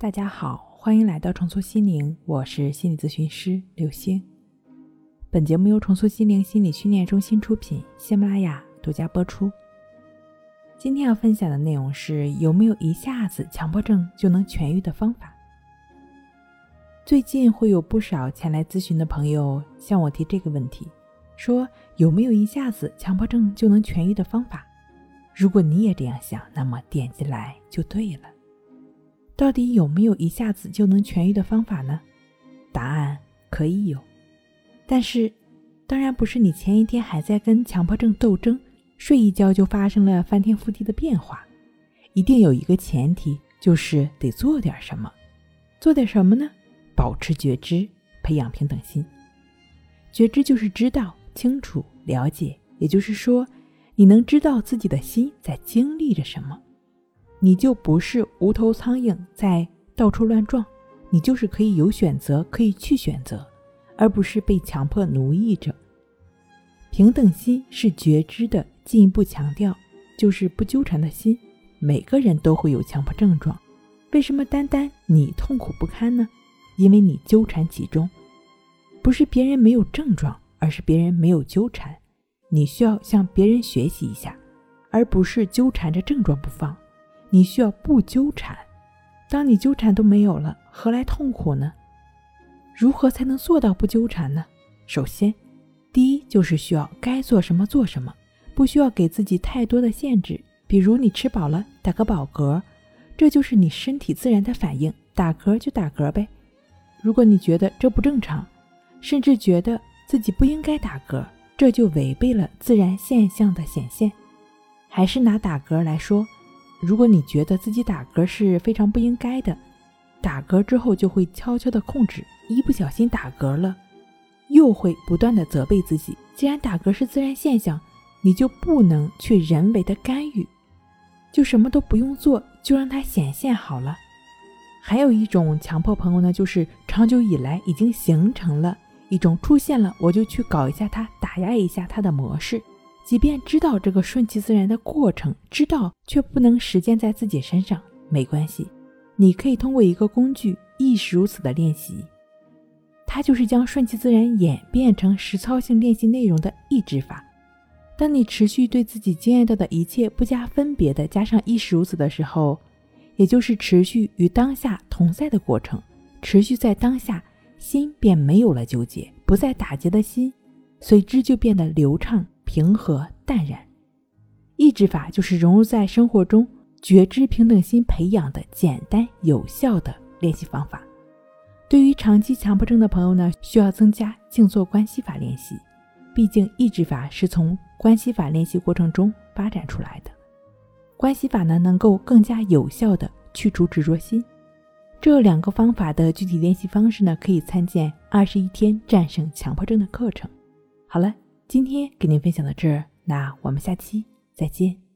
大家好，欢迎来到重塑心灵，我是心理咨询师刘星。本节目由重塑心灵心理训练中心出品，喜马拉雅独家播出。今天要分享的内容是：有没有一下子强迫症就能痊愈的方法？最近会有不少前来咨询的朋友向我提这个问题，说有没有一下子强迫症就能痊愈的方法？如果你也这样想，那么点进来就对了。到底有没有一下子就能痊愈的方法呢？答案可以有，但是当然不是你前一天还在跟强迫症斗争，睡一觉就发生了翻天覆地的变化。一定有一个前提，就是得做点什么。做点什么呢？保持觉知，培养平等心。觉知就是知道、清楚、了解，也就是说。你能知道自己的心在经历着什么，你就不是无头苍蝇在到处乱撞，你就是可以有选择，可以去选择，而不是被强迫奴役着。平等心是觉知的进一步强调，就是不纠缠的心。每个人都会有强迫症状，为什么单单你痛苦不堪呢？因为你纠缠其中，不是别人没有症状，而是别人没有纠缠。你需要向别人学习一下，而不是纠缠着症状不放。你需要不纠缠。当你纠缠都没有了，何来痛苦呢？如何才能做到不纠缠呢？首先，第一就是需要该做什么做什么，不需要给自己太多的限制。比如你吃饱了打个饱嗝，这就是你身体自然的反应，打嗝就打嗝呗。如果你觉得这不正常，甚至觉得自己不应该打嗝。这就违背了自然现象的显现。还是拿打嗝来说，如果你觉得自己打嗝是非常不应该的，打嗝之后就会悄悄的控制，一不小心打嗝了，又会不断的责备自己。既然打嗝是自然现象，你就不能去人为的干预，就什么都不用做，就让它显现好了。还有一种强迫朋友呢，就是长久以来已经形成了。一种出现了，我就去搞一下它，打压一下它的模式。即便知道这个顺其自然的过程，知道却不能实践在自己身上，没关系。你可以通过一个工具，亦是如此的练习。它就是将顺其自然演变成实操性练习内容的抑制法。当你持续对自己经验到的一切不加分别的加上亦是如此的时候，也就是持续与当下同在的过程，持续在当下。心便没有了纠结，不再打结的心，随之就变得流畅、平和、淡然。抑制法就是融入在生活中，觉知平等心培养的简单有效的练习方法。对于长期强迫症的朋友呢，需要增加静坐观息法练习。毕竟抑制法是从观息法练习过程中发展出来的，观息法呢能够更加有效的去除执着心。这两个方法的具体练习方式呢，可以参见《二十一天战胜强迫症》的课程。好了，今天给您分享到这儿，那我们下期再见。